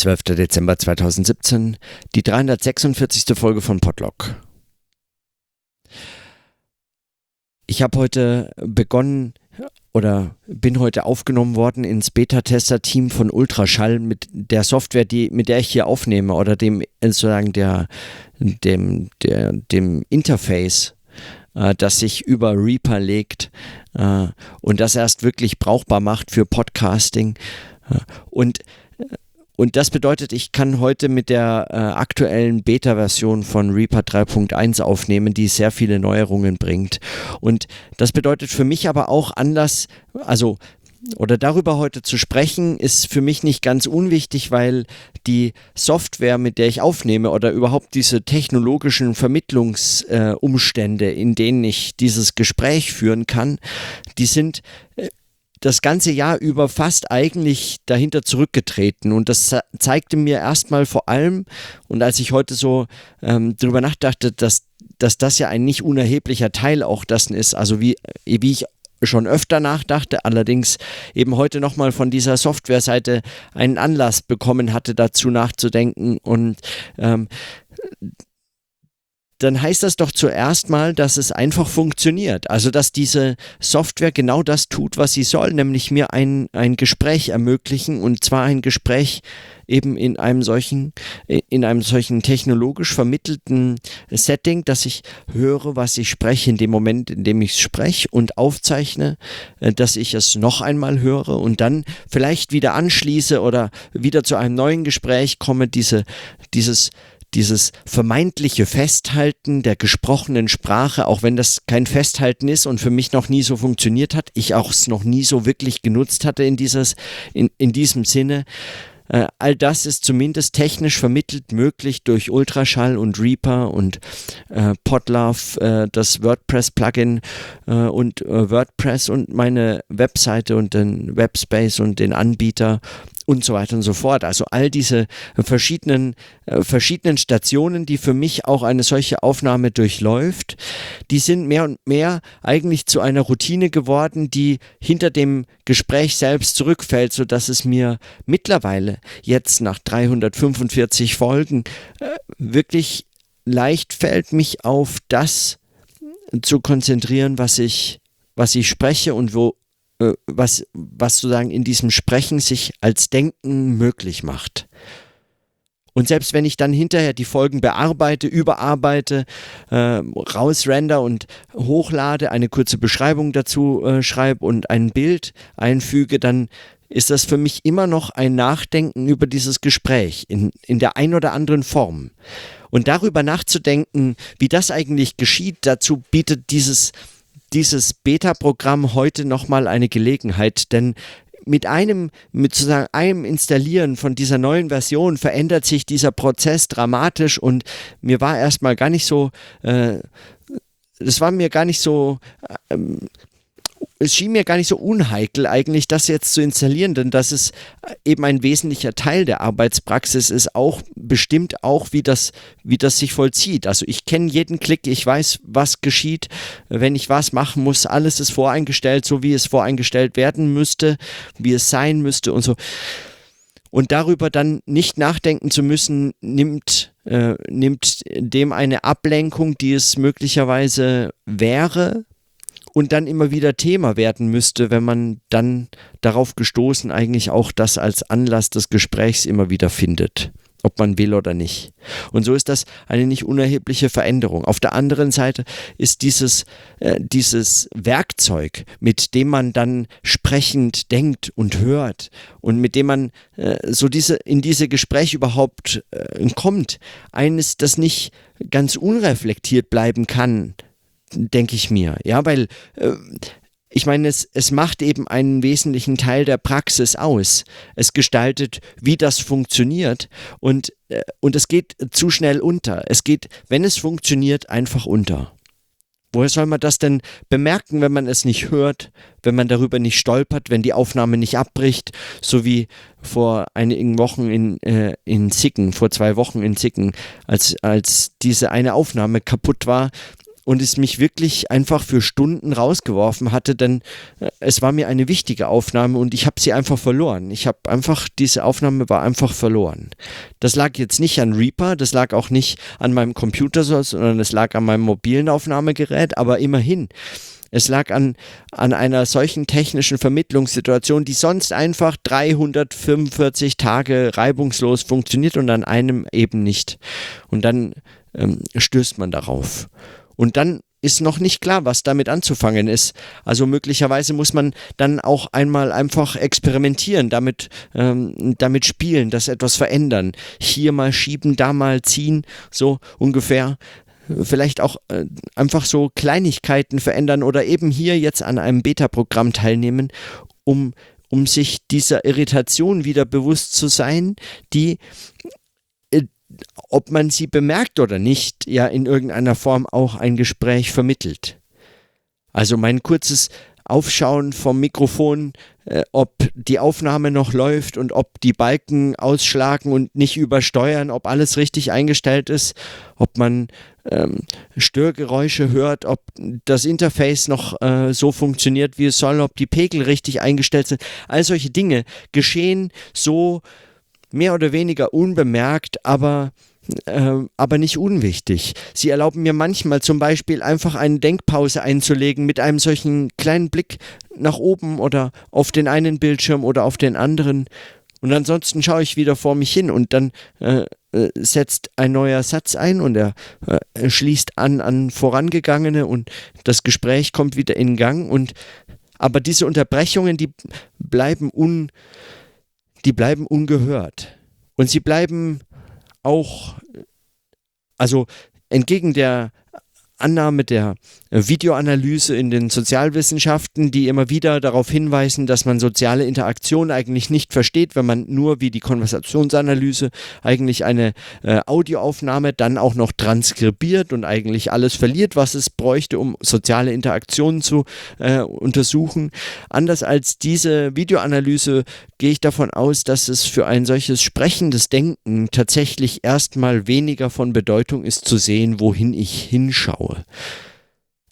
12. Dezember 2017, die 346. Folge von Podlock. Ich habe heute begonnen oder bin heute aufgenommen worden ins Beta-Tester-Team von Ultraschall mit der Software, die, mit der ich hier aufnehme oder dem sozusagen der, dem, der, dem Interface, äh, das sich über Reaper legt äh, und das erst wirklich brauchbar macht für Podcasting. Äh, und und das bedeutet, ich kann heute mit der äh, aktuellen Beta-Version von Reaper 3.1 aufnehmen, die sehr viele Neuerungen bringt. Und das bedeutet für mich aber auch Anlass, also oder darüber heute zu sprechen, ist für mich nicht ganz unwichtig, weil die Software, mit der ich aufnehme oder überhaupt diese technologischen Vermittlungsumstände, äh, in denen ich dieses Gespräch führen kann, die sind äh, das ganze Jahr über fast eigentlich dahinter zurückgetreten. Und das zeigte mir erstmal vor allem, und als ich heute so ähm, drüber nachdachte, dass, dass das ja ein nicht unerheblicher Teil auch dessen ist, also wie, wie ich schon öfter nachdachte, allerdings eben heute nochmal von dieser Softwareseite einen Anlass bekommen hatte, dazu nachzudenken. Und ähm, dann heißt das doch zuerst mal, dass es einfach funktioniert. Also, dass diese Software genau das tut, was sie soll, nämlich mir ein, ein Gespräch ermöglichen und zwar ein Gespräch eben in einem solchen, in einem solchen technologisch vermittelten Setting, dass ich höre, was ich spreche in dem Moment, in dem ich spreche und aufzeichne, äh, dass ich es noch einmal höre und dann vielleicht wieder anschließe oder wieder zu einem neuen Gespräch komme, diese, dieses, dieses vermeintliche Festhalten der gesprochenen Sprache, auch wenn das kein Festhalten ist und für mich noch nie so funktioniert hat, ich auch es noch nie so wirklich genutzt hatte in, dieses, in, in diesem Sinne, äh, all das ist zumindest technisch vermittelt möglich durch Ultraschall und Reaper und äh, Podlove, äh, das WordPress-Plugin äh, und äh, WordPress und meine Webseite und den Webspace und den Anbieter und so weiter und so fort. Also all diese verschiedenen, äh, verschiedenen Stationen, die für mich auch eine solche Aufnahme durchläuft, die sind mehr und mehr eigentlich zu einer Routine geworden, die hinter dem Gespräch selbst zurückfällt, sodass es mir mittlerweile jetzt nach 345 Folgen äh, wirklich leicht fällt, mich auf das zu konzentrieren, was ich, was ich spreche und wo, was, was sozusagen in diesem Sprechen sich als Denken möglich macht. Und selbst wenn ich dann hinterher die Folgen bearbeite, überarbeite, äh, rausrender und hochlade, eine kurze Beschreibung dazu äh, schreibe und ein Bild einfüge, dann ist das für mich immer noch ein Nachdenken über dieses Gespräch in, in der ein oder anderen Form. Und darüber nachzudenken, wie das eigentlich geschieht, dazu bietet dieses dieses Beta-Programm heute nochmal eine Gelegenheit, denn mit einem, mit sozusagen einem Installieren von dieser neuen Version verändert sich dieser Prozess dramatisch und mir war erstmal gar nicht so, äh, das war mir gar nicht so ähm, es schien mir gar nicht so unheikel eigentlich, das jetzt zu installieren, denn das ist eben ein wesentlicher Teil der Arbeitspraxis ist auch bestimmt auch, wie das, wie das sich vollzieht. Also ich kenne jeden Klick, ich weiß, was geschieht, wenn ich was machen muss, alles ist voreingestellt, so wie es voreingestellt werden müsste, wie es sein müsste und so. Und darüber dann nicht nachdenken zu müssen, nimmt, äh, nimmt dem eine Ablenkung, die es möglicherweise wäre, und dann immer wieder Thema werden müsste, wenn man dann darauf gestoßen eigentlich auch das als Anlass des Gesprächs immer wieder findet, ob man will oder nicht. Und so ist das eine nicht unerhebliche Veränderung. Auf der anderen Seite ist dieses, äh, dieses Werkzeug, mit dem man dann sprechend denkt und hört und mit dem man äh, so diese, in diese Gespräche überhaupt äh, kommt, eines, das nicht ganz unreflektiert bleiben kann, denke ich mir. Ja, weil äh, ich meine, es, es macht eben einen wesentlichen Teil der Praxis aus. Es gestaltet, wie das funktioniert und, äh, und es geht zu schnell unter. Es geht, wenn es funktioniert, einfach unter. Woher soll man das denn bemerken, wenn man es nicht hört, wenn man darüber nicht stolpert, wenn die Aufnahme nicht abbricht, so wie vor einigen Wochen in, äh, in Zicken, vor zwei Wochen in Zicken, als, als diese eine Aufnahme kaputt war und es mich wirklich einfach für Stunden rausgeworfen hatte, denn äh, es war mir eine wichtige Aufnahme und ich habe sie einfach verloren. Ich habe einfach, diese Aufnahme war einfach verloren. Das lag jetzt nicht an Reaper, das lag auch nicht an meinem Computer, sondern es lag an meinem mobilen Aufnahmegerät, aber immerhin. Es lag an, an einer solchen technischen Vermittlungssituation, die sonst einfach 345 Tage reibungslos funktioniert und an einem eben nicht. Und dann ähm, stößt man darauf. Und dann ist noch nicht klar, was damit anzufangen ist. Also möglicherweise muss man dann auch einmal einfach experimentieren, damit, ähm, damit spielen, das etwas verändern. Hier mal schieben, da mal ziehen, so ungefähr vielleicht auch äh, einfach so Kleinigkeiten verändern oder eben hier jetzt an einem Beta-Programm teilnehmen, um, um sich dieser Irritation wieder bewusst zu sein, die ob man sie bemerkt oder nicht, ja in irgendeiner Form auch ein Gespräch vermittelt. Also mein kurzes Aufschauen vom Mikrofon, äh, ob die Aufnahme noch läuft und ob die Balken ausschlagen und nicht übersteuern, ob alles richtig eingestellt ist, ob man ähm, Störgeräusche hört, ob das Interface noch äh, so funktioniert, wie es soll, ob die Pegel richtig eingestellt sind. All solche Dinge geschehen so mehr oder weniger unbemerkt, aber äh, aber nicht unwichtig. Sie erlauben mir manchmal zum Beispiel einfach eine Denkpause einzulegen mit einem solchen kleinen Blick nach oben oder auf den einen Bildschirm oder auf den anderen. Und ansonsten schaue ich wieder vor mich hin und dann äh, äh, setzt ein neuer Satz ein und er äh, schließt an an vorangegangene und das Gespräch kommt wieder in Gang und aber diese Unterbrechungen, die bleiben un die bleiben ungehört. Und sie bleiben auch also entgegen der Annahme der Videoanalyse in den Sozialwissenschaften, die immer wieder darauf hinweisen, dass man soziale Interaktion eigentlich nicht versteht, wenn man nur wie die Konversationsanalyse eigentlich eine äh, Audioaufnahme dann auch noch transkribiert und eigentlich alles verliert, was es bräuchte, um soziale Interaktionen zu äh, untersuchen. Anders als diese Videoanalyse gehe ich davon aus, dass es für ein solches sprechendes Denken tatsächlich erstmal weniger von Bedeutung ist zu sehen, wohin ich hinschaue.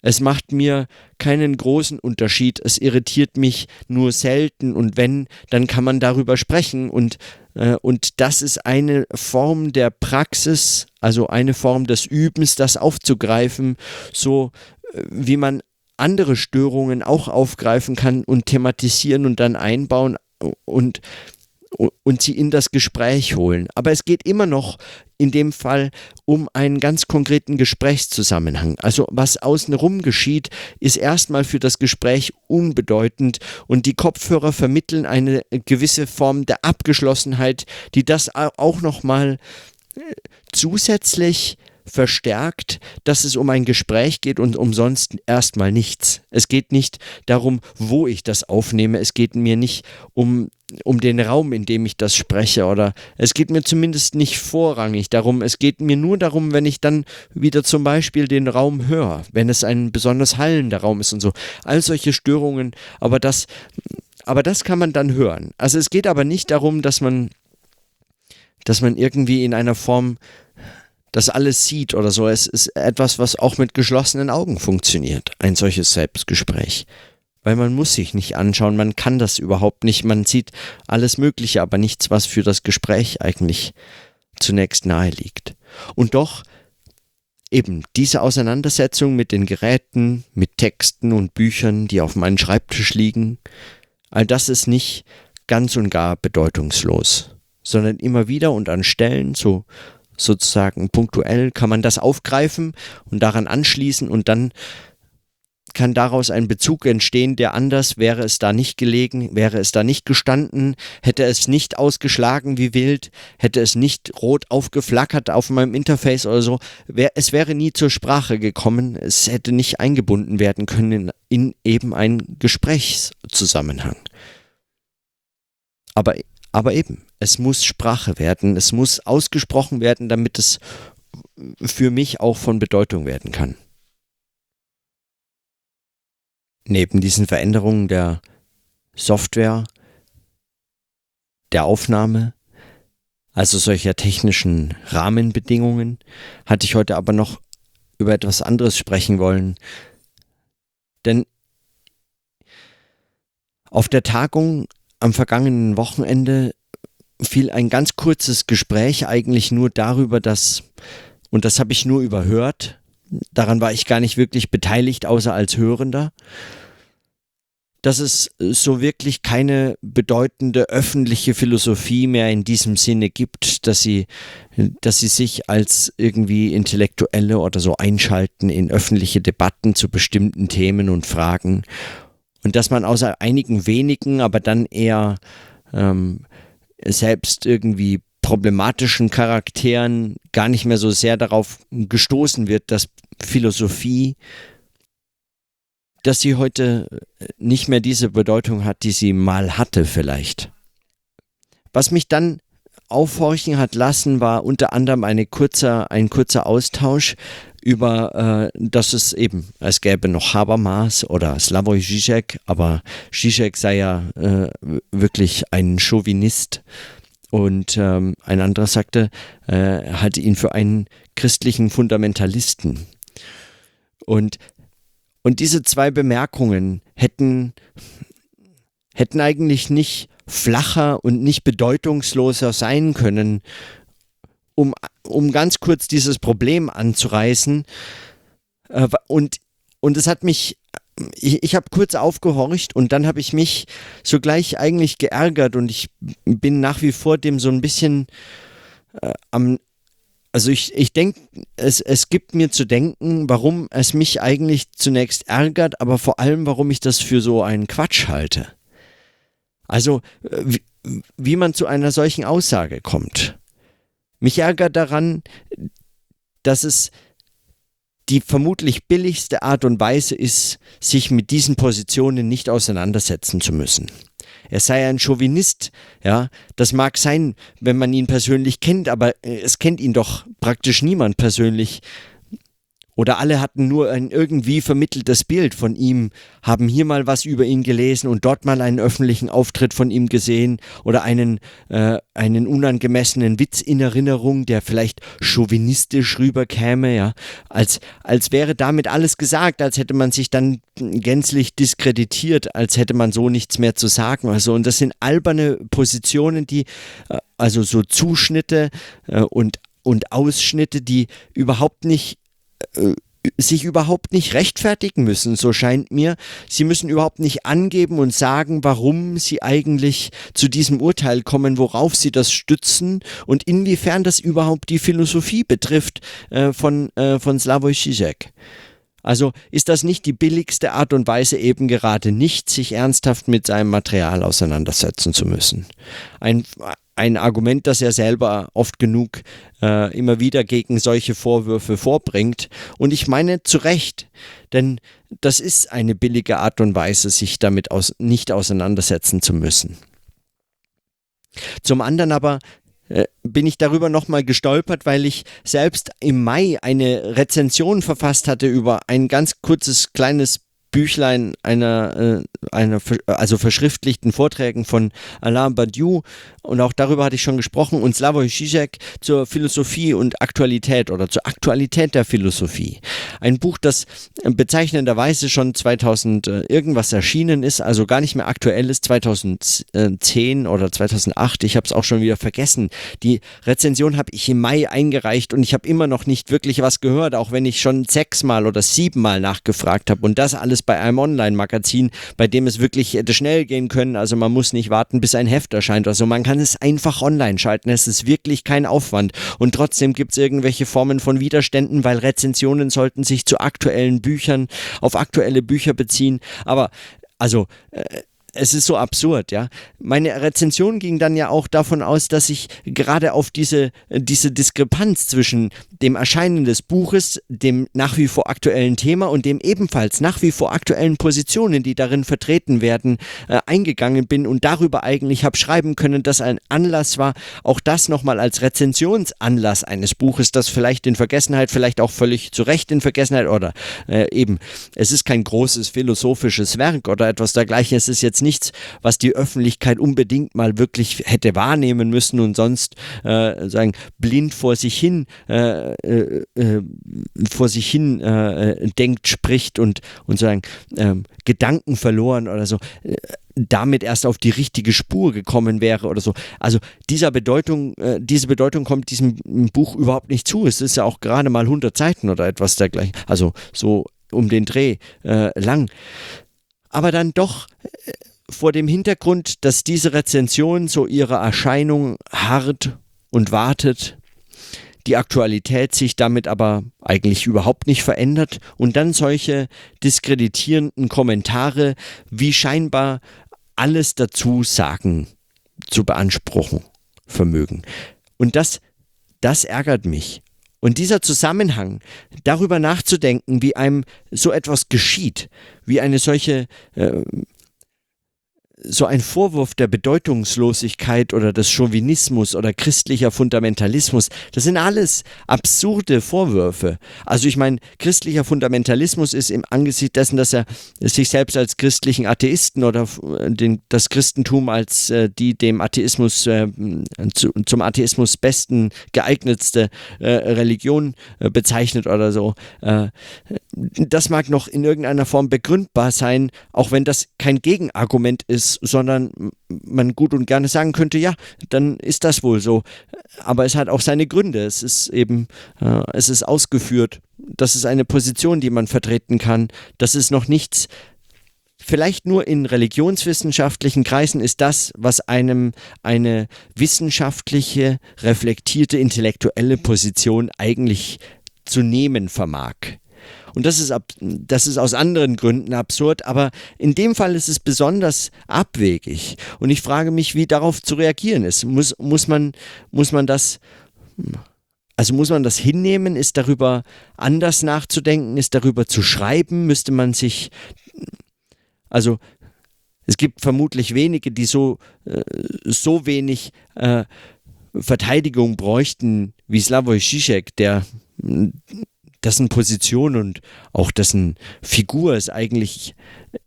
Es macht mir keinen großen Unterschied, es irritiert mich nur selten. Und wenn, dann kann man darüber sprechen. Und, äh, und das ist eine Form der Praxis, also eine Form des Übens, das aufzugreifen, so äh, wie man andere Störungen auch aufgreifen kann und thematisieren und dann einbauen. Und und sie in das Gespräch holen. Aber es geht immer noch in dem Fall um einen ganz konkreten Gesprächszusammenhang. Also was außenrum geschieht, ist erstmal für das Gespräch unbedeutend und die Kopfhörer vermitteln eine gewisse Form der Abgeschlossenheit, die das auch nochmal äh, zusätzlich verstärkt, dass es um ein Gespräch geht und umsonst erstmal nichts. Es geht nicht darum, wo ich das aufnehme. Es geht mir nicht um, um den Raum, in dem ich das spreche. Oder es geht mir zumindest nicht vorrangig darum. Es geht mir nur darum, wenn ich dann wieder zum Beispiel den Raum höre, wenn es ein besonders hallender Raum ist und so. All solche Störungen. Aber das, aber das kann man dann hören. Also es geht aber nicht darum, dass man dass man irgendwie in einer Form das alles sieht oder so. Es ist etwas, was auch mit geschlossenen Augen funktioniert, ein solches Selbstgespräch. Weil man muss sich nicht anschauen, man kann das überhaupt nicht. Man sieht alles Mögliche, aber nichts, was für das Gespräch eigentlich zunächst nahe liegt. Und doch eben diese Auseinandersetzung mit den Geräten, mit Texten und Büchern, die auf meinem Schreibtisch liegen, all das ist nicht ganz und gar bedeutungslos, sondern immer wieder und an Stellen, so sozusagen punktuell kann man das aufgreifen und daran anschließen und dann kann daraus ein Bezug entstehen, der anders wäre es da nicht gelegen, wäre es da nicht gestanden, hätte es nicht ausgeschlagen wie wild, hätte es nicht rot aufgeflackert auf meinem Interface oder so, es wäre nie zur Sprache gekommen, es hätte nicht eingebunden werden können in, in eben einen Gesprächszusammenhang. Aber, aber eben, es muss Sprache werden, es muss ausgesprochen werden, damit es für mich auch von Bedeutung werden kann. Neben diesen Veränderungen der Software, der Aufnahme, also solcher technischen Rahmenbedingungen, hatte ich heute aber noch über etwas anderes sprechen wollen. Denn auf der Tagung am vergangenen Wochenende fiel ein ganz kurzes Gespräch eigentlich nur darüber, dass, und das habe ich nur überhört, daran war ich gar nicht wirklich beteiligt, außer als Hörender, dass es so wirklich keine bedeutende öffentliche Philosophie mehr in diesem Sinne gibt, dass sie, dass sie sich als irgendwie Intellektuelle oder so einschalten in öffentliche Debatten zu bestimmten Themen und Fragen und dass man außer einigen wenigen, aber dann eher ähm, selbst irgendwie problematischen Charakteren gar nicht mehr so sehr darauf gestoßen wird, dass Philosophie, dass sie heute nicht mehr diese Bedeutung hat, die sie mal hatte vielleicht. Was mich dann aufhorchen hat lassen, war unter anderem eine kurzer, ein kurzer Austausch über, äh, dass es eben, es gäbe noch Habermas oder Slavoj Žižek, aber Žižek sei ja äh, wirklich ein Chauvinist. Und ähm, ein anderer sagte, äh, halte ihn für einen christlichen Fundamentalisten. Und, und diese zwei Bemerkungen hätten, hätten eigentlich nicht flacher und nicht bedeutungsloser sein können, um, um ganz kurz dieses Problem anzureißen. Äh, und, und es hat mich, ich, ich habe kurz aufgehorcht und dann habe ich mich sogleich eigentlich geärgert und ich bin nach wie vor dem so ein bisschen äh, am, also ich, ich denke, es, es gibt mir zu denken, warum es mich eigentlich zunächst ärgert, aber vor allem, warum ich das für so einen Quatsch halte. Also, äh, wie, wie man zu einer solchen Aussage kommt. Mich ärgert daran, dass es die vermutlich billigste Art und Weise ist, sich mit diesen Positionen nicht auseinandersetzen zu müssen. Er sei ein Chauvinist, ja, das mag sein, wenn man ihn persönlich kennt, aber äh, es kennt ihn doch praktisch niemand persönlich. Oder alle hatten nur ein irgendwie vermitteltes Bild von ihm, haben hier mal was über ihn gelesen und dort mal einen öffentlichen Auftritt von ihm gesehen oder einen, äh, einen unangemessenen Witz in Erinnerung, der vielleicht chauvinistisch rüberkäme, ja, als, als wäre damit alles gesagt, als hätte man sich dann gänzlich diskreditiert, als hätte man so nichts mehr zu sagen. Also, und das sind alberne Positionen, die, äh, also so Zuschnitte äh, und und Ausschnitte, die überhaupt nicht äh, sich überhaupt nicht rechtfertigen müssen, so scheint mir. Sie müssen überhaupt nicht angeben und sagen, warum sie eigentlich zu diesem Urteil kommen, worauf sie das stützen und inwiefern das überhaupt die Philosophie betrifft äh, von, äh, von Slavoj Žižek. Also ist das nicht die billigste Art und Weise eben gerade nicht, sich ernsthaft mit seinem Material auseinandersetzen zu müssen. Ein, ein Argument, das er selber oft genug äh, immer wieder gegen solche Vorwürfe vorbringt. Und ich meine zu Recht, denn das ist eine billige Art und Weise, sich damit aus, nicht auseinandersetzen zu müssen. Zum anderen aber äh, bin ich darüber nochmal gestolpert, weil ich selbst im Mai eine Rezension verfasst hatte über ein ganz kurzes kleines Büchlein einer, äh, einer also verschriftlichten Vorträgen von Alain Badiou und auch darüber hatte ich schon gesprochen und Slavoj Žižek zur Philosophie und Aktualität oder zur Aktualität der Philosophie. Ein Buch, das bezeichnenderweise schon 2000 äh, irgendwas erschienen ist, also gar nicht mehr aktuell ist, 2010 oder 2008, ich habe es auch schon wieder vergessen. Die Rezension habe ich im Mai eingereicht und ich habe immer noch nicht wirklich was gehört, auch wenn ich schon sechsmal oder siebenmal nachgefragt habe und das alles es bei einem Online-Magazin, bei dem es wirklich hätte schnell gehen können. Also man muss nicht warten, bis ein Heft erscheint. Also man kann es einfach online schalten. Es ist wirklich kein Aufwand. Und trotzdem gibt es irgendwelche Formen von Widerständen, weil Rezensionen sollten sich zu aktuellen Büchern, auf aktuelle Bücher beziehen. Aber also äh, es ist so absurd, ja. Meine Rezension ging dann ja auch davon aus, dass ich gerade auf diese, diese Diskrepanz zwischen dem Erscheinen des Buches, dem nach wie vor aktuellen Thema und dem ebenfalls nach wie vor aktuellen Positionen, die darin vertreten werden, äh, eingegangen bin und darüber eigentlich habe schreiben können, dass ein Anlass war, auch das nochmal als Rezensionsanlass eines Buches, das vielleicht in Vergessenheit, vielleicht auch völlig zu Recht in Vergessenheit oder äh, eben, es ist kein großes philosophisches Werk oder etwas dergleichen, es ist jetzt jetzt nichts, was die Öffentlichkeit unbedingt mal wirklich hätte wahrnehmen müssen und sonst äh, sagen blind vor sich hin äh, äh, äh vor sich hin äh, denkt, spricht und und sagen ähm, Gedanken verloren oder so äh, damit erst auf die richtige Spur gekommen wäre oder so. Also dieser Bedeutung, äh, diese Bedeutung kommt diesem Buch überhaupt nicht zu. Es ist ja auch gerade mal 100 Seiten oder etwas dergleichen. Also so um den Dreh äh, lang. Aber dann doch vor dem Hintergrund, dass diese Rezension so ihre Erscheinung hart und wartet, die Aktualität sich damit aber eigentlich überhaupt nicht verändert und dann solche diskreditierenden Kommentare wie scheinbar alles dazu sagen zu beanspruchen vermögen. Und das, das ärgert mich. Und dieser Zusammenhang, darüber nachzudenken, wie einem so etwas geschieht, wie eine solche äh, so ein Vorwurf der Bedeutungslosigkeit oder des Chauvinismus oder christlicher Fundamentalismus, das sind alles absurde Vorwürfe. Also ich meine, christlicher Fundamentalismus ist im Angesicht dessen, dass er sich selbst als christlichen Atheisten oder äh, den, das Christentum als äh, die dem Atheismus äh, zu, zum Atheismus besten geeignetste äh, Religion äh, bezeichnet oder so. Äh, das mag noch in irgendeiner Form begründbar sein, auch wenn das kein Gegenargument ist sondern man gut und gerne sagen könnte, ja, dann ist das wohl so. Aber es hat auch seine Gründe. Es ist eben, äh, es ist ausgeführt. Das ist eine Position, die man vertreten kann. Das ist noch nichts. Vielleicht nur in religionswissenschaftlichen Kreisen ist das, was einem eine wissenschaftliche, reflektierte, intellektuelle Position eigentlich zu nehmen vermag. Und das ist, ab, das ist aus anderen Gründen absurd, aber in dem Fall ist es besonders abwegig. Und ich frage mich, wie darauf zu reagieren ist. Muss, muss, man, muss man das. Also muss man das hinnehmen? Ist darüber anders nachzudenken? Ist darüber zu schreiben? Müsste man sich. Also es gibt vermutlich wenige, die so, äh, so wenig äh, Verteidigung bräuchten wie Slavoj Žižek, der dessen Position und auch dessen Figur es eigentlich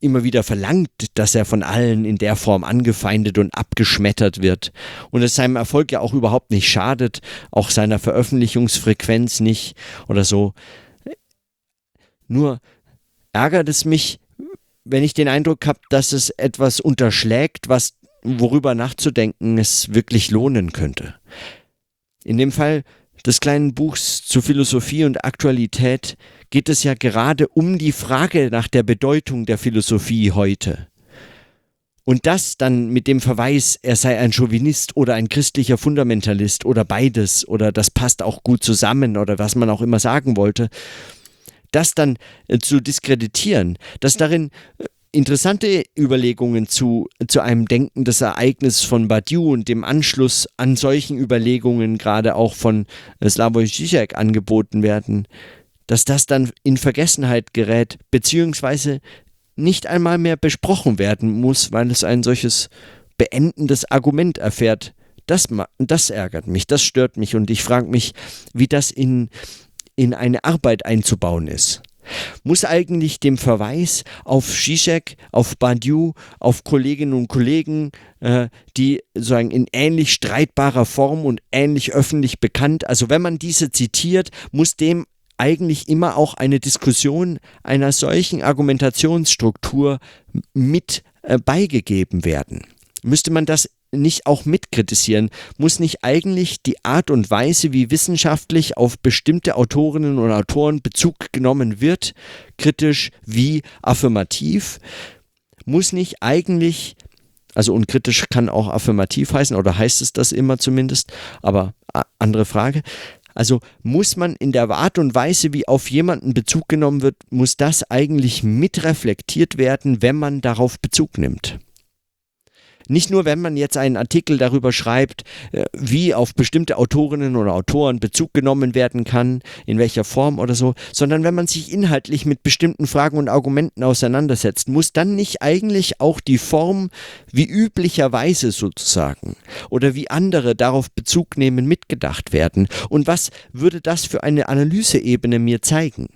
immer wieder verlangt, dass er von allen in der Form angefeindet und abgeschmettert wird und es seinem Erfolg ja auch überhaupt nicht schadet, auch seiner Veröffentlichungsfrequenz nicht oder so. Nur ärgert es mich, wenn ich den Eindruck habe, dass es etwas unterschlägt, was worüber nachzudenken es wirklich lohnen könnte. In dem Fall des kleinen Buchs zu Philosophie und Aktualität geht es ja gerade um die Frage nach der Bedeutung der Philosophie heute. Und das dann mit dem Verweis, er sei ein Chauvinist oder ein christlicher Fundamentalist oder beides oder das passt auch gut zusammen oder was man auch immer sagen wollte, das dann äh, zu diskreditieren, dass darin äh, interessante Überlegungen zu, zu einem Denken des Ereignisses von Badiou und dem Anschluss an solchen Überlegungen gerade auch von Slavoj Žižek angeboten werden, dass das dann in Vergessenheit gerät, beziehungsweise nicht einmal mehr besprochen werden muss, weil es ein solches beendendes Argument erfährt. Das, das ärgert mich, das stört mich und ich frage mich, wie das in, in eine Arbeit einzubauen ist. Muss eigentlich dem Verweis auf Zizek, auf Badiou, auf Kolleginnen und Kollegen, äh, die sozusagen in ähnlich streitbarer Form und ähnlich öffentlich bekannt, also wenn man diese zitiert, muss dem eigentlich immer auch eine Diskussion einer solchen Argumentationsstruktur mit äh, beigegeben werden. Müsste man das nicht auch mitkritisieren? Muss nicht eigentlich die Art und Weise, wie wissenschaftlich auf bestimmte Autorinnen und Autoren Bezug genommen wird, kritisch wie affirmativ, muss nicht eigentlich, also unkritisch kann auch affirmativ heißen, oder heißt es das immer zumindest, aber andere Frage, also muss man in der Art und Weise, wie auf jemanden Bezug genommen wird, muss das eigentlich mitreflektiert werden, wenn man darauf Bezug nimmt. Nicht nur, wenn man jetzt einen Artikel darüber schreibt, äh, wie auf bestimmte Autorinnen oder Autoren Bezug genommen werden kann, in welcher Form oder so, sondern wenn man sich inhaltlich mit bestimmten Fragen und Argumenten auseinandersetzt, muss dann nicht eigentlich auch die Form wie üblicherweise sozusagen oder wie andere darauf Bezug nehmen mitgedacht werden? Und was würde das für eine Analyseebene mir zeigen?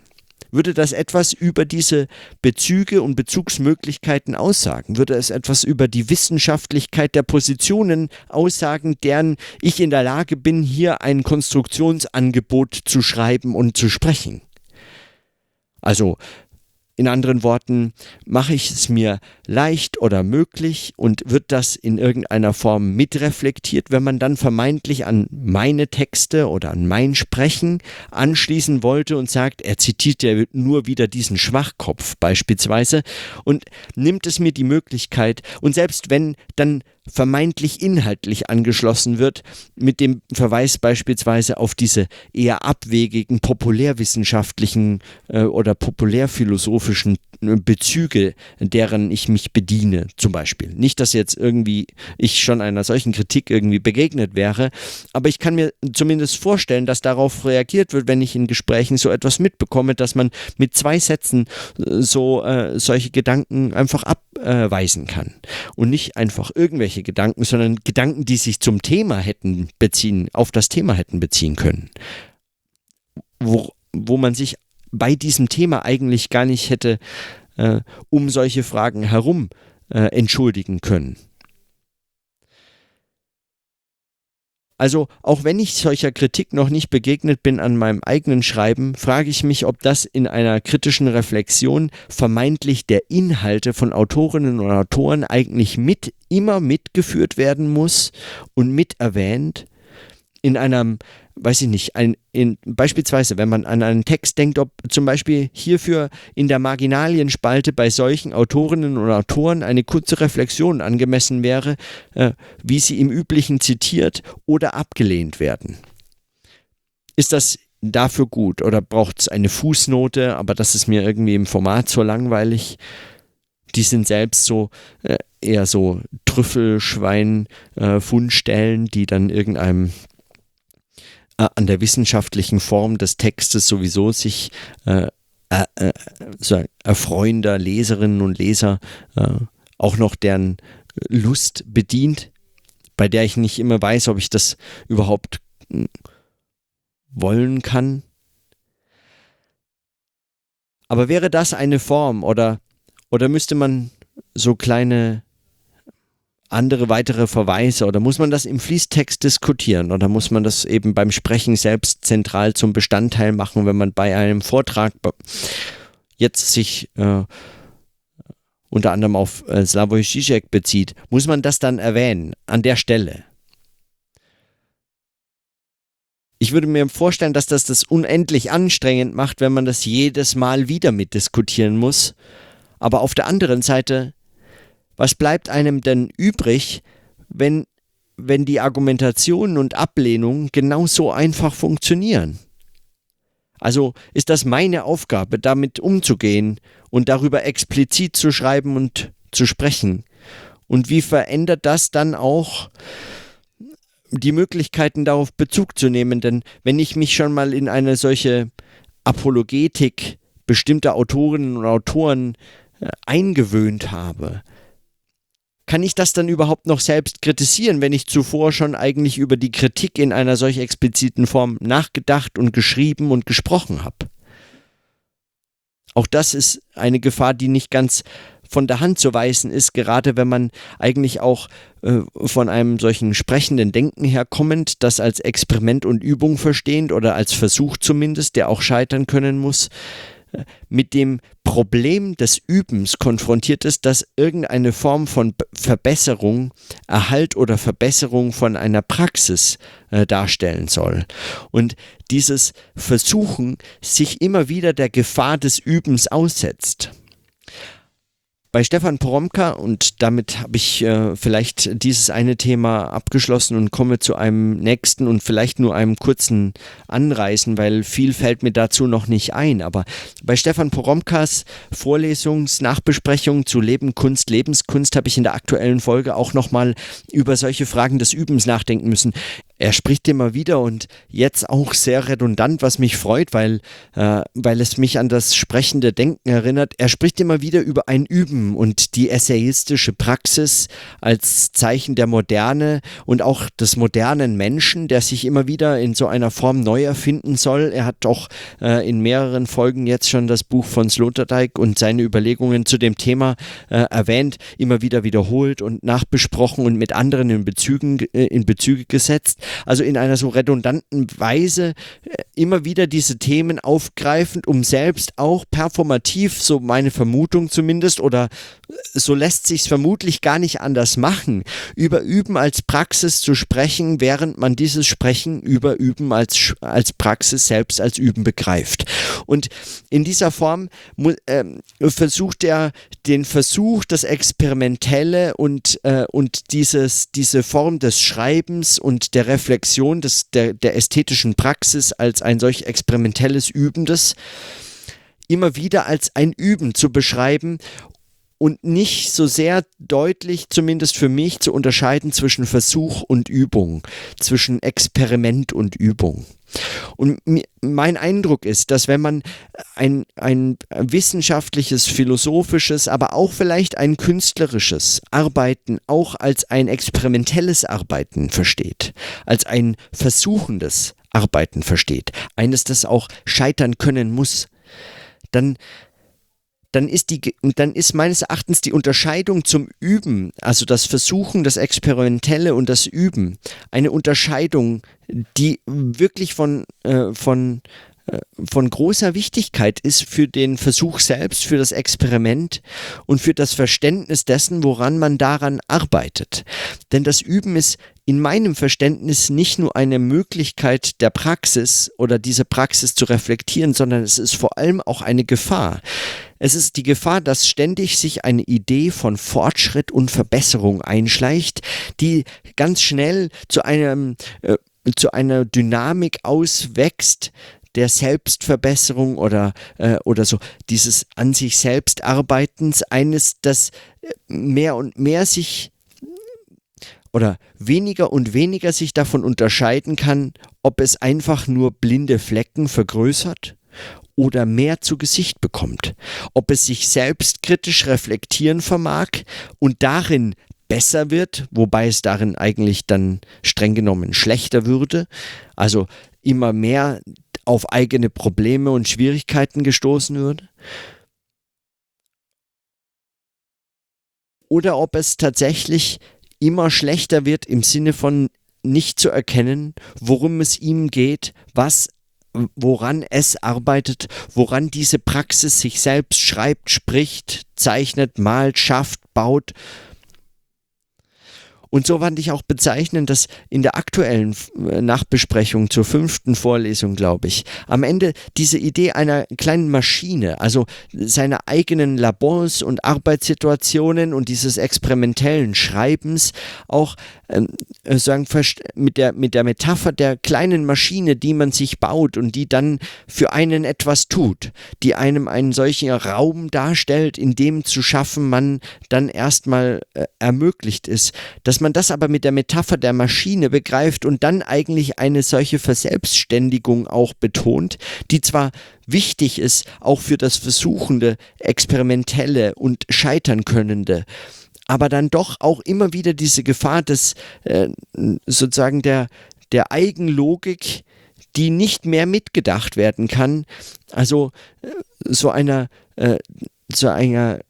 Würde das etwas über diese Bezüge und Bezugsmöglichkeiten aussagen? Würde es etwas über die Wissenschaftlichkeit der Positionen aussagen, deren ich in der Lage bin, hier ein Konstruktionsangebot zu schreiben und zu sprechen? Also in anderen Worten, mache ich es mir leicht oder möglich und wird das in irgendeiner Form mitreflektiert, wenn man dann vermeintlich an meine Texte oder an mein Sprechen anschließen wollte und sagt, er zitiert ja nur wieder diesen Schwachkopf beispielsweise und nimmt es mir die Möglichkeit. Und selbst wenn dann vermeintlich inhaltlich angeschlossen wird, mit dem Verweis beispielsweise auf diese eher abwegigen populärwissenschaftlichen äh, oder populärphilosophischen äh, Bezüge, deren ich mich bediene, zum Beispiel. Nicht, dass jetzt irgendwie ich schon einer solchen Kritik irgendwie begegnet wäre, aber ich kann mir zumindest vorstellen, dass darauf reagiert wird, wenn ich in Gesprächen so etwas mitbekomme, dass man mit zwei Sätzen äh, so äh, solche Gedanken einfach abweisen kann und nicht einfach irgendwelche Gedanken, sondern Gedanken, die sich zum Thema hätten beziehen, auf das Thema hätten beziehen können. Wo, wo man sich bei diesem Thema eigentlich gar nicht hätte äh, um solche Fragen herum äh, entschuldigen können. Also auch wenn ich solcher Kritik noch nicht begegnet bin an meinem eigenen Schreiben, frage ich mich, ob das in einer kritischen Reflexion vermeintlich der Inhalte von Autorinnen und Autoren eigentlich mit immer mitgeführt werden muss und mit erwähnt? In einem weiß ich nicht, ein, in, beispielsweise, wenn man an einen Text denkt, ob zum Beispiel hierfür in der Marginalienspalte bei solchen Autorinnen und Autoren eine kurze Reflexion angemessen wäre, äh, wie sie im Üblichen zitiert oder abgelehnt werden. Ist das dafür gut oder braucht es eine Fußnote, aber das ist mir irgendwie im Format so langweilig? Die sind selbst so äh, eher so Trüffelschwein-Fundstellen, äh, die dann irgendeinem äh, an der wissenschaftlichen Form des Textes sowieso sich äh, äh, so erfreuender Leserinnen und Leser äh, auch noch deren Lust bedient, bei der ich nicht immer weiß, ob ich das überhaupt hm, wollen kann. Aber wäre das eine Form oder, oder müsste man so kleine andere weitere Verweise oder muss man das im Fließtext diskutieren oder muss man das eben beim Sprechen selbst zentral zum Bestandteil machen, wenn man bei einem Vortrag jetzt sich äh, unter anderem auf äh, Slavoj Žižek bezieht, muss man das dann erwähnen an der Stelle? Ich würde mir vorstellen, dass das das unendlich anstrengend macht, wenn man das jedes Mal wieder mitdiskutieren muss. Aber auf der anderen Seite was bleibt einem denn übrig, wenn, wenn die Argumentation und Ablehnung genauso einfach funktionieren? Also ist das meine Aufgabe, damit umzugehen und darüber explizit zu schreiben und zu sprechen. Und wie verändert das dann auch die Möglichkeiten darauf Bezug zu nehmen? Denn wenn ich mich schon mal in eine solche Apologetik bestimmter Autorinnen und Autoren äh, eingewöhnt habe, kann ich das dann überhaupt noch selbst kritisieren, wenn ich zuvor schon eigentlich über die Kritik in einer solch expliziten Form nachgedacht und geschrieben und gesprochen habe? Auch das ist eine Gefahr, die nicht ganz von der Hand zu weisen ist, gerade wenn man eigentlich auch äh, von einem solchen sprechenden Denken herkommend, das als Experiment und Übung verstehend oder als Versuch zumindest, der auch scheitern können muss, mit dem Problem des Übens konfrontiert ist, dass irgendeine Form von Verbesserung, Erhalt oder Verbesserung von einer Praxis äh, darstellen soll. Und dieses Versuchen sich immer wieder der Gefahr des Übens aussetzt. Bei Stefan Poromka, und damit habe ich äh, vielleicht dieses eine Thema abgeschlossen und komme zu einem nächsten und vielleicht nur einem kurzen Anreißen, weil viel fällt mir dazu noch nicht ein. Aber bei Stefan Poromkas Vorlesungsnachbesprechung zu Leben, Kunst, Lebenskunst habe ich in der aktuellen Folge auch nochmal über solche Fragen des Übens nachdenken müssen. Er spricht immer wieder und jetzt auch sehr redundant, was mich freut, weil, äh, weil es mich an das sprechende Denken erinnert. Er spricht immer wieder über ein Üben und die essayistische Praxis als Zeichen der Moderne und auch des modernen Menschen, der sich immer wieder in so einer Form neu erfinden soll. Er hat auch äh, in mehreren Folgen jetzt schon das Buch von Sloterdijk und seine Überlegungen zu dem Thema äh, erwähnt, immer wieder wiederholt und nachbesprochen und mit anderen in, Bezügen, äh, in Bezüge gesetzt also in einer so redundanten Weise äh, immer wieder diese Themen aufgreifend, um selbst auch performativ, so meine Vermutung zumindest, oder so lässt sich vermutlich gar nicht anders machen, über Üben als Praxis zu sprechen, während man dieses Sprechen über Üben als, als Praxis selbst als Üben begreift. Und in dieser Form äh, versucht er den Versuch, das Experimentelle und, äh, und dieses, diese Form des Schreibens und der Reflexion des, der, der ästhetischen Praxis als ein solch experimentelles Übendes immer wieder als ein Üben zu beschreiben und nicht so sehr deutlich, zumindest für mich, zu unterscheiden zwischen Versuch und Übung, zwischen Experiment und Übung. Und mein Eindruck ist, dass wenn man ein, ein wissenschaftliches, philosophisches, aber auch vielleicht ein künstlerisches Arbeiten auch als ein experimentelles Arbeiten versteht, als ein versuchendes Arbeiten versteht, eines, das auch scheitern können muss, dann dann ist, die, dann ist meines Erachtens die Unterscheidung zum Üben, also das Versuchen, das Experimentelle und das Üben, eine Unterscheidung, die wirklich von, äh, von, äh, von großer Wichtigkeit ist für den Versuch selbst, für das Experiment und für das Verständnis dessen, woran man daran arbeitet. Denn das Üben ist in meinem Verständnis nicht nur eine Möglichkeit der Praxis oder diese Praxis zu reflektieren, sondern es ist vor allem auch eine Gefahr. Es ist die Gefahr, dass ständig sich eine Idee von Fortschritt und Verbesserung einschleicht, die ganz schnell zu einem äh, zu einer Dynamik auswächst, der Selbstverbesserung oder, äh, oder so dieses an sich selbst Arbeitens, eines, das äh, mehr und mehr sich oder weniger und weniger sich davon unterscheiden kann, ob es einfach nur blinde Flecken vergrößert oder mehr zu Gesicht bekommt, ob es sich selbst kritisch reflektieren vermag und darin besser wird, wobei es darin eigentlich dann streng genommen schlechter würde, also immer mehr auf eigene Probleme und Schwierigkeiten gestoßen würde, oder ob es tatsächlich immer schlechter wird im Sinne von nicht zu erkennen, worum es ihm geht, was woran es arbeitet, woran diese Praxis sich selbst schreibt, spricht, zeichnet, malt, schafft, baut, und so fand ich auch bezeichnend, dass in der aktuellen äh, Nachbesprechung zur fünften Vorlesung, glaube ich, am Ende diese Idee einer kleinen Maschine, also seiner eigenen Labors und Arbeitssituationen und dieses experimentellen Schreibens auch ähm, äh, sagen, mit der, mit der Metapher der kleinen Maschine, die man sich baut und die dann für einen etwas tut, die einem einen solchen Raum darstellt, in dem zu schaffen man dann erstmal äh, ermöglicht ist, dass dass man das aber mit der Metapher der Maschine begreift und dann eigentlich eine solche Verselbstständigung auch betont, die zwar wichtig ist, auch für das Versuchende, Experimentelle und Scheitern könnende, aber dann doch auch immer wieder diese Gefahr des äh, sozusagen der, der Eigenlogik, die nicht mehr mitgedacht werden kann, also äh, so einer äh, so einer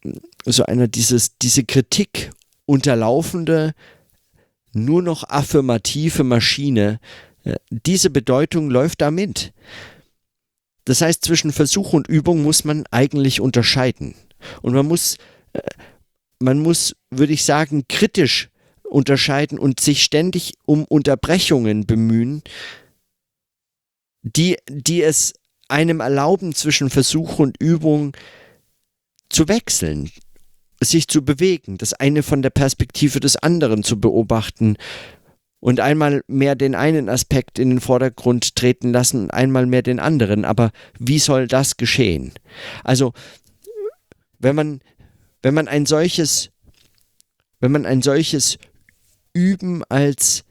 so einer dieses diese Kritik unterlaufende nur noch affirmative Maschine. Äh, diese Bedeutung läuft da mit. Das heißt, zwischen Versuch und Übung muss man eigentlich unterscheiden. Und man muss, äh, man muss, würde ich sagen, kritisch unterscheiden und sich ständig um Unterbrechungen bemühen, die, die es einem erlauben, zwischen Versuch und Übung zu wechseln, sich zu bewegen, das eine von der Perspektive des anderen zu beobachten und einmal mehr den einen Aspekt in den Vordergrund treten lassen und einmal mehr den anderen. Aber wie soll das geschehen? Also, wenn man, wenn man ein solches, wenn man ein solches Üben als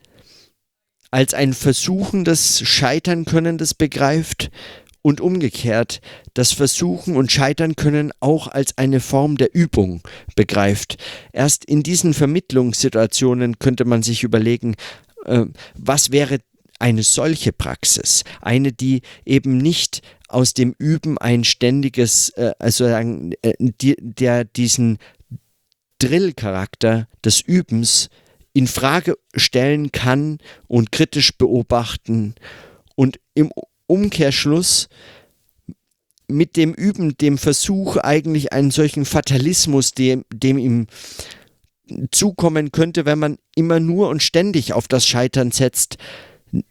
als ein versuchendes, scheitern könnendes begreift und umgekehrt das Versuchen und Scheitern können auch als eine Form der Übung begreift. Erst in diesen Vermittlungssituationen könnte man sich überlegen, äh, was wäre eine solche Praxis, eine, die eben nicht aus dem Üben ein ständiges, äh, also sagen, äh, die, der diesen Drillcharakter des Übens in Frage stellen kann und kritisch beobachten und im Umkehrschluss mit dem Üben, dem Versuch eigentlich einen solchen Fatalismus, dem, dem ihm zukommen könnte, wenn man immer nur und ständig auf das Scheitern setzt,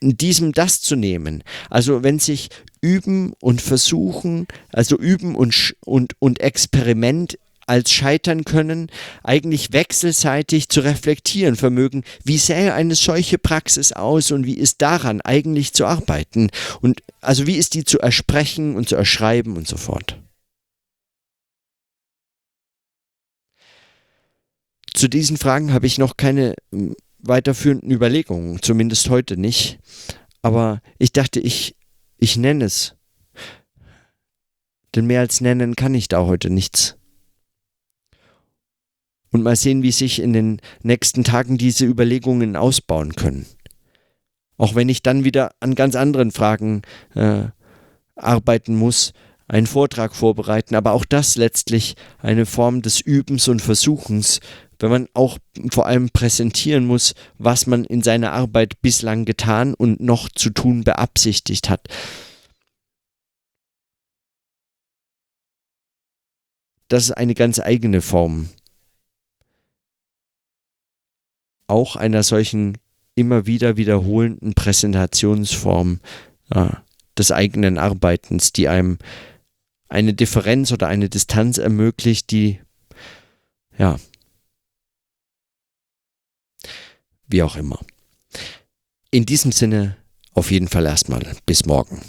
diesem das zu nehmen. Also wenn sich Üben und Versuchen, also Üben und, und, und Experiment als scheitern können, eigentlich wechselseitig zu reflektieren vermögen, wie sähe eine solche Praxis aus und wie ist daran eigentlich zu arbeiten und also wie ist die zu ersprechen und zu erschreiben und so fort. Zu diesen Fragen habe ich noch keine hm, weiterführenden Überlegungen, zumindest heute nicht. Aber ich dachte, ich, ich nenne es. Denn mehr als nennen kann ich da heute nichts. Und mal sehen, wie sich in den nächsten Tagen diese Überlegungen ausbauen können. Auch wenn ich dann wieder an ganz anderen Fragen äh, arbeiten muss, einen Vortrag vorbereiten, aber auch das letztlich eine Form des Übens und Versuchens, wenn man auch vor allem präsentieren muss, was man in seiner Arbeit bislang getan und noch zu tun beabsichtigt hat. Das ist eine ganz eigene Form. Auch einer solchen immer wieder wiederholenden Präsentationsform äh, des eigenen Arbeitens, die einem eine Differenz oder eine Distanz ermöglicht, die ja wie auch immer. In diesem Sinne auf jeden Fall erstmal bis morgen.